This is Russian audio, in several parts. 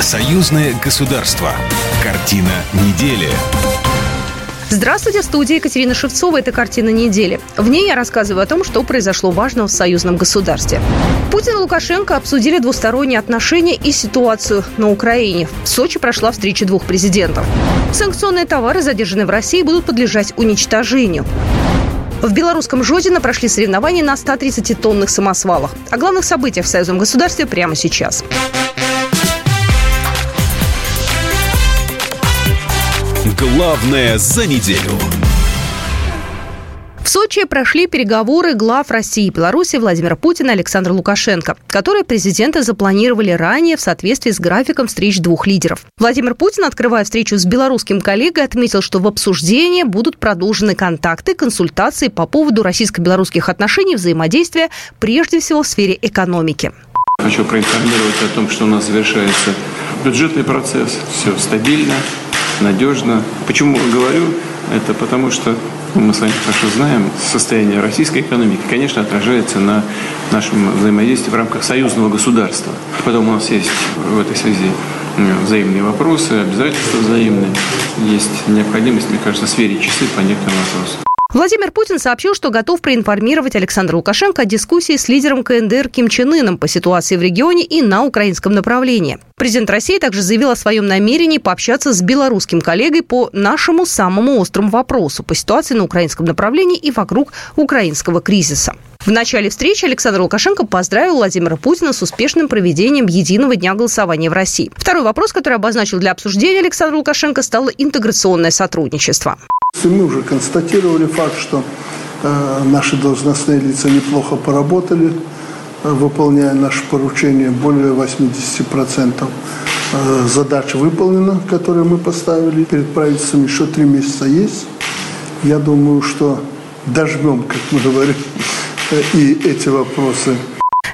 Союзное государство. Картина недели. Здравствуйте, в студии Екатерина Шевцова. Это «Картина недели». В ней я рассказываю о том, что произошло важного в союзном государстве. Путин и Лукашенко обсудили двусторонние отношения и ситуацию на Украине. В Сочи прошла встреча двух президентов. Санкционные товары, задержанные в России, будут подлежать уничтожению. В белорусском Жодино прошли соревнования на 130-тонных самосвалах. О главных событиях в союзном государстве прямо сейчас. Главное за неделю. В Сочи прошли переговоры глав России и Беларуси Владимира Путина и Александра Лукашенко, которые президенты запланировали ранее в соответствии с графиком встреч двух лидеров. Владимир Путин, открывая встречу с белорусским коллегой, отметил, что в обсуждении будут продолжены контакты, консультации по поводу российско-белорусских отношений, взаимодействия, прежде всего в сфере экономики. Хочу проинформировать о том, что у нас завершается бюджетный процесс. Все стабильно, надежно. Почему говорю это? Потому что мы с вами хорошо знаем, состояние российской экономики, конечно, отражается на нашем взаимодействии в рамках союзного государства. Потом у нас есть в этой связи взаимные вопросы, обязательства взаимные. Есть необходимость, мне кажется, сверить часы по некоторым вопросам. Владимир Путин сообщил, что готов проинформировать Александра Лукашенко о дискуссии с лидером КНДР Ким Чен Ыном по ситуации в регионе и на украинском направлении. Президент России также заявил о своем намерении пообщаться с белорусским коллегой по нашему самому острому вопросу по ситуации на украинском направлении и вокруг украинского кризиса. В начале встречи Александр Лукашенко поздравил Владимира Путина с успешным проведением единого дня голосования в России. Второй вопрос, который обозначил для обсуждения Александр Лукашенко, стало интеграционное сотрудничество. Мы уже констатировали факт, что э, наши должностные лица неплохо поработали, э, выполняя наши поручения. Более 80% э, задач выполнено, которые мы поставили перед правительством. Еще три месяца есть. Я думаю, что дожмем, как мы говорим, и эти вопросы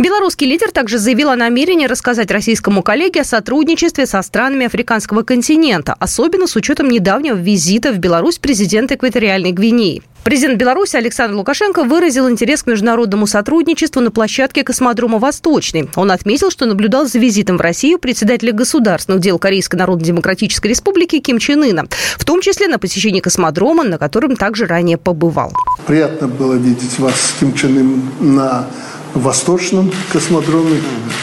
Белорусский лидер также заявил о намерении рассказать российскому коллеге о сотрудничестве со странами африканского континента, особенно с учетом недавнего визита в Беларусь президента Экваториальной Гвинеи. Президент Беларуси Александр Лукашенко выразил интерес к международному сотрудничеству на площадке космодрома «Восточный». Он отметил, что наблюдал за визитом в Россию председателя государственных дел Корейской Народно-Демократической Республики Ким Чен Ына, в том числе на посещении космодрома, на котором также ранее побывал. Приятно было видеть вас, Ким Чен Ын, на Восточном космодроме,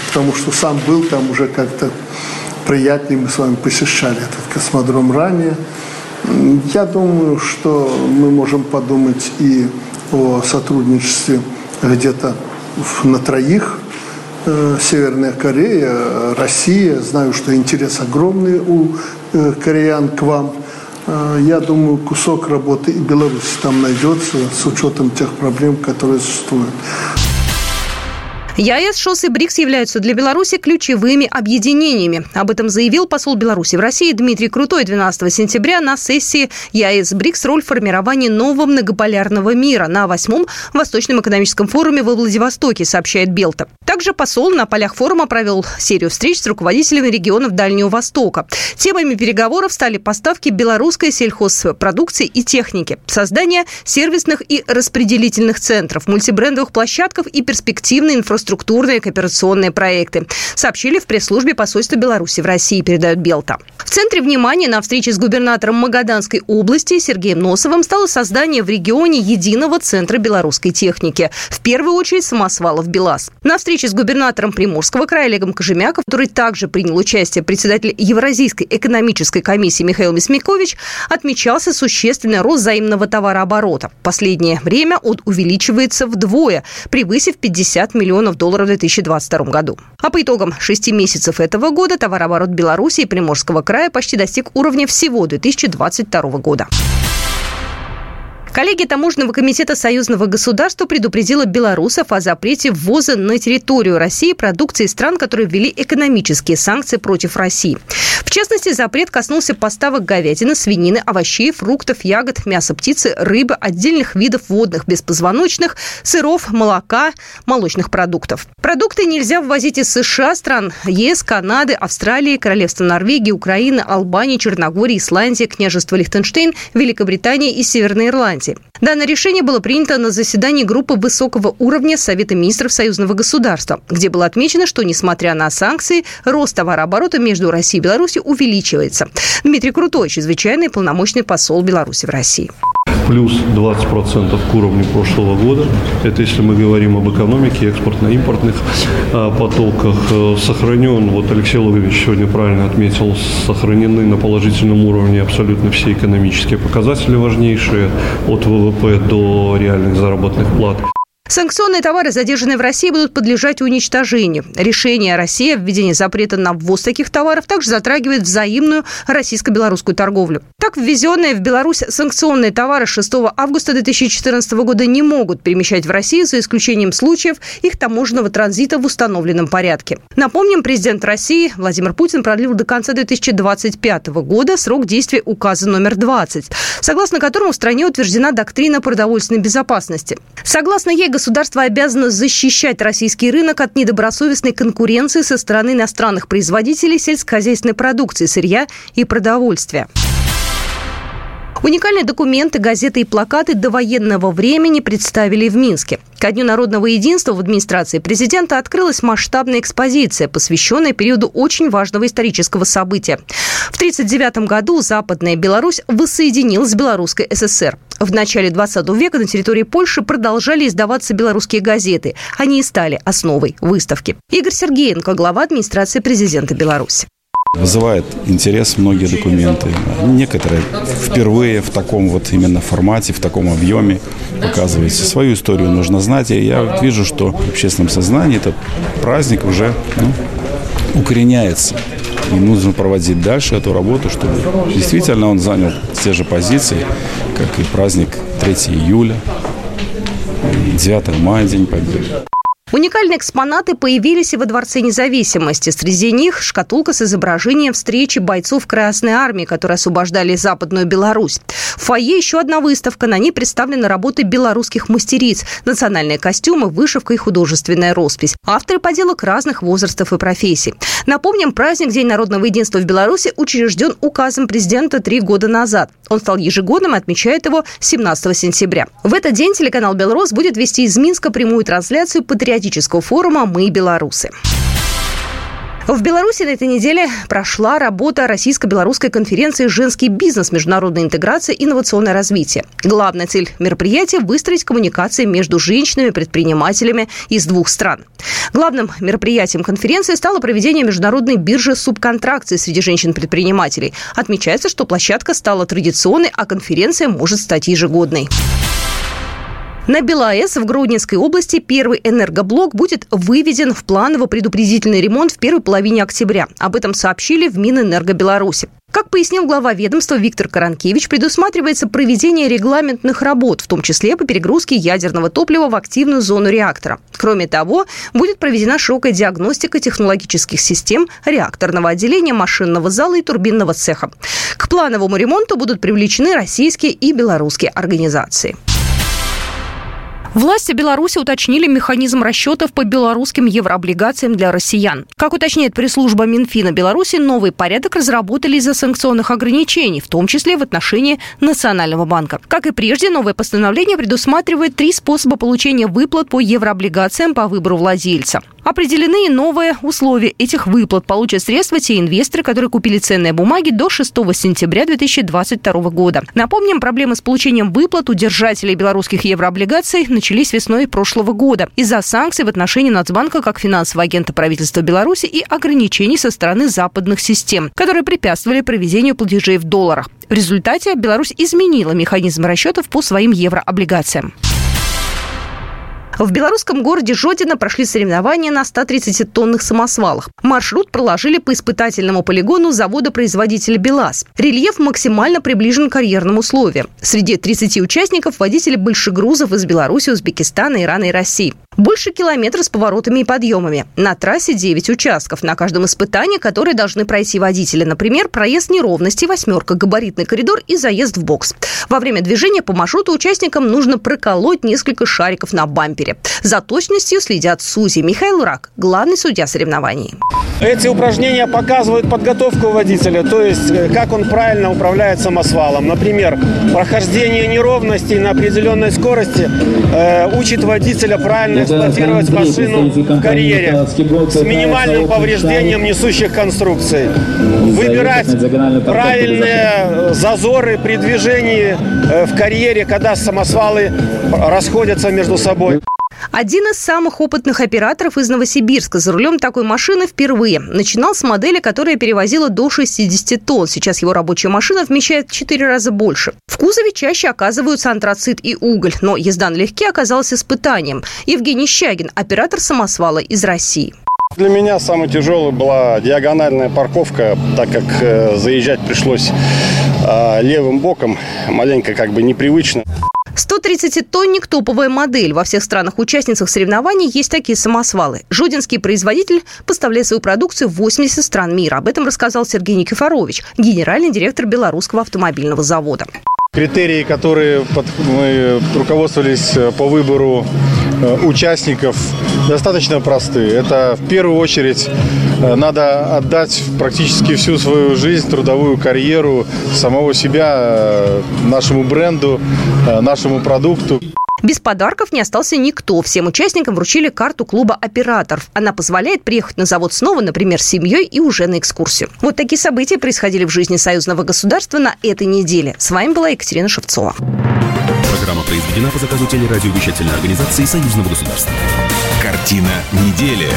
потому что сам был там уже как-то приятнее, мы с вами посещали этот космодром ранее. Я думаю, что мы можем подумать и о сотрудничестве где-то на троих. Э, Северная Корея, Россия. Знаю, что интерес огромный у э, кореян к вам. Э, я думаю, кусок работы и Беларуси там найдется с учетом тех проблем, которые существуют. ЕАЭС, ШОС и БРИКС являются для Беларуси ключевыми объединениями. Об этом заявил посол Беларуси в России Дмитрий Крутой 12 сентября на сессии ЕАЭС БРИКС роль формирования нового многополярного мира на восьмом Восточном экономическом форуме во Владивостоке, сообщает Белта. Также посол на полях форума провел серию встреч с руководителями регионов Дальнего Востока. Темами переговоров стали поставки белорусской сельхозпродукции и техники, создание сервисных и распределительных центров, мультибрендовых площадков и перспективной инфраструктуры инфраструктурные кооперационные проекты, сообщили в пресс-службе посольства Беларуси в России, передает Белта. В центре внимания на встрече с губернатором Магаданской области Сергеем Носовым стало создание в регионе единого центра белорусской техники. В первую очередь самосвалов БелАЗ. На встрече с губернатором Приморского края Олегом Кожемяков, который также принял участие председатель Евразийской экономической комиссии Михаил Мясмикович, отмечался существенный рост взаимного товарооборота. В последнее время он увеличивается вдвое, превысив 50 миллионов долларов в 2022 году. А по итогам шести месяцев этого года товарооборот Беларуси и Приморского края почти достиг уровня всего 2022 года. Коллегия Таможенного комитета Союзного государства предупредила белорусов о запрете ввоза на территорию России продукции стран, которые ввели экономические санкции против России. В частности, запрет коснулся поставок говядины, свинины, овощей, фруктов, ягод, мяса птицы, рыбы, отдельных видов водных беспозвоночных, сыров, молока, молочных продуктов. Продукты нельзя ввозить из США, стран ЕС, Канады, Австралии, Королевства Норвегии, Украины, Албании, Черногории, Исландии, Княжества Лихтенштейн, Великобритании и Северной Ирландии. Финляндии. Данное решение было принято на заседании группы высокого уровня Совета министров союзного государства, где было отмечено, что, несмотря на санкции, рост товарооборота между Россией и Беларусью увеличивается. Дмитрий Крутой, чрезвычайный полномочный посол Беларуси в России плюс 20% к уровню прошлого года. Это если мы говорим об экономике, экспортно-импортных а, потоках. Э, сохранен, вот Алексей Лугович сегодня правильно отметил, сохранены на положительном уровне абсолютно все экономические показатели важнейшие, от ВВП до реальных заработных плат. Санкционные товары, задержанные в России, будут подлежать уничтожению. Решение России о введении запрета на ввоз таких товаров также затрагивает взаимную российско-белорусскую торговлю. Так, ввезенные в Беларусь санкционные товары 6 августа 2014 года не могут перемещать в Россию за исключением случаев их таможенного транзита в установленном порядке. Напомним, президент России Владимир Путин продлил до конца 2025 года срок действия указа номер 20, согласно которому в стране утверждена доктрина продовольственной безопасности. Согласно ей, государство обязано защищать российский рынок от недобросовестной конкуренции со стороны иностранных производителей сельскохозяйственной продукции, сырья и продовольствия. Уникальные документы, газеты и плакаты до военного времени представили в Минске. Ко Дню народного единства в администрации президента открылась масштабная экспозиция, посвященная периоду очень важного исторического события. В 1939 году Западная Беларусь воссоединилась с Белорусской ССР. В начале 20 века на территории Польши продолжали издаваться белорусские газеты. Они и стали основой выставки. Игорь Сергеенко, глава администрации президента Беларуси. Вызывает интерес многие документы. Некоторые впервые в таком вот именно формате, в таком объеме показываются. Свою историю нужно знать. И я вижу, что в общественном сознании этот праздник уже ну, укореняется. И нужно проводить дальше эту работу, чтобы действительно он занял те же позиции, как и праздник 3 июля, 9 мая, День Победы. Уникальные экспонаты появились и во Дворце независимости. Среди них шкатулка с изображением встречи бойцов Красной Армии, которые освобождали Западную Беларусь. В фойе еще одна выставка. На ней представлены работы белорусских мастериц, национальные костюмы, вышивка и художественная роспись. Авторы поделок разных возрастов и профессий. Напомним, праздник День народного единства в Беларуси учрежден указом президента три года назад. Он стал ежегодным и отмечает его 17 сентября. В этот день телеканал «Белрос» будет вести из Минска прямую трансляцию патриотического патриотического форума «Мы белорусы». В Беларуси на этой неделе прошла работа российско-белорусской конференции «Женский бизнес. Международная интеграция. Инновационное развитие». Главная цель мероприятия – выстроить коммуникации между женщинами-предпринимателями из двух стран. Главным мероприятием конференции стало проведение международной биржи субконтракции среди женщин-предпринимателей. Отмечается, что площадка стала традиционной, а конференция может стать ежегодной. На БелАЭС в Гродненской области первый энергоблок будет выведен в планово-предупредительный ремонт в первой половине октября. Об этом сообщили в Минэнерго Беларуси. Как пояснил глава ведомства Виктор Каранкевич, предусматривается проведение регламентных работ, в том числе по перегрузке ядерного топлива в активную зону реактора. Кроме того, будет проведена широкая диагностика технологических систем реакторного отделения, машинного зала и турбинного цеха. К плановому ремонту будут привлечены российские и белорусские организации. Власти Беларуси уточнили механизм расчетов по белорусским еврооблигациям для россиян. Как уточняет пресс-служба Минфина Беларуси, новый порядок разработали из-за санкционных ограничений, в том числе в отношении Национального банка. Как и прежде, новое постановление предусматривает три способа получения выплат по еврооблигациям по выбору владельца. Определены и новые условия этих выплат. Получат средства те инвесторы, которые купили ценные бумаги до 6 сентября 2022 года. Напомним, проблемы с получением выплат у держателей белорусских еврооблигаций начались весной прошлого года из-за санкций в отношении Нацбанка как финансового агента правительства Беларуси и ограничений со стороны западных систем, которые препятствовали проведению платежей в долларах. В результате Беларусь изменила механизм расчетов по своим еврооблигациям. В белорусском городе Жодино прошли соревнования на 130-тонных самосвалах. Маршрут проложили по испытательному полигону завода-производителя «БелАЗ». Рельеф максимально приближен к карьерным условиям. Среди 30 участников водители большегрузов из Беларуси, Узбекистана, Ирана и России. Больше километра с поворотами и подъемами. На трассе 9 участков. На каждом испытании, которые должны пройти водители. Например, проезд неровности, восьмерка, габаритный коридор и заезд в бокс. Во время движения по маршруту участникам нужно проколоть несколько шариков на бампере. За точностью следят судьи. Михаил Рак, главный судья соревнований. Эти упражнения показывают подготовку водителя, то есть э, как он правильно управляет самосвалом. Например, прохождение неровностей на определенной скорости э, учит водителя правильно эксплуатировать машину в карьере с минимальным повреждением несущих конструкций. Выбирать правильные зазоры при движении э, в карьере, когда самосвалы расходятся между собой. Один из самых опытных операторов из Новосибирска за рулем такой машины впервые. Начинал с модели, которая перевозила до 60 тонн. Сейчас его рабочая машина вмещает в 4 раза больше. В кузове чаще оказываются антрацит и уголь, но езда налегке оказалась испытанием. Евгений Щагин, оператор самосвала из России. Для меня самой тяжелой была диагональная парковка, так как э, заезжать пришлось э, левым боком, маленько как бы непривычно. 130-тонник – топовая модель. Во всех странах-участницах соревнований есть такие самосвалы. Жодинский производитель поставляет свою продукцию в 80 стран мира. Об этом рассказал Сергей Никифорович, генеральный директор Белорусского автомобильного завода. Критерии, которые мы руководствовались э, по выбору э, участников, достаточно простые. Это в первую очередь надо отдать практически всю свою жизнь, трудовую карьеру, самого себя нашему бренду, нашему продукту. Без подарков не остался никто. Всем участникам вручили карту клуба операторов. Она позволяет приехать на завод снова, например, с семьей и уже на экскурсию. Вот такие события происходили в жизни союзного государства на этой неделе. С вами была Екатерина Шевцова. Программа произведена по заказу телерадиовещательной организации союзного государства. Картина недели.